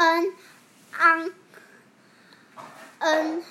N, An, N.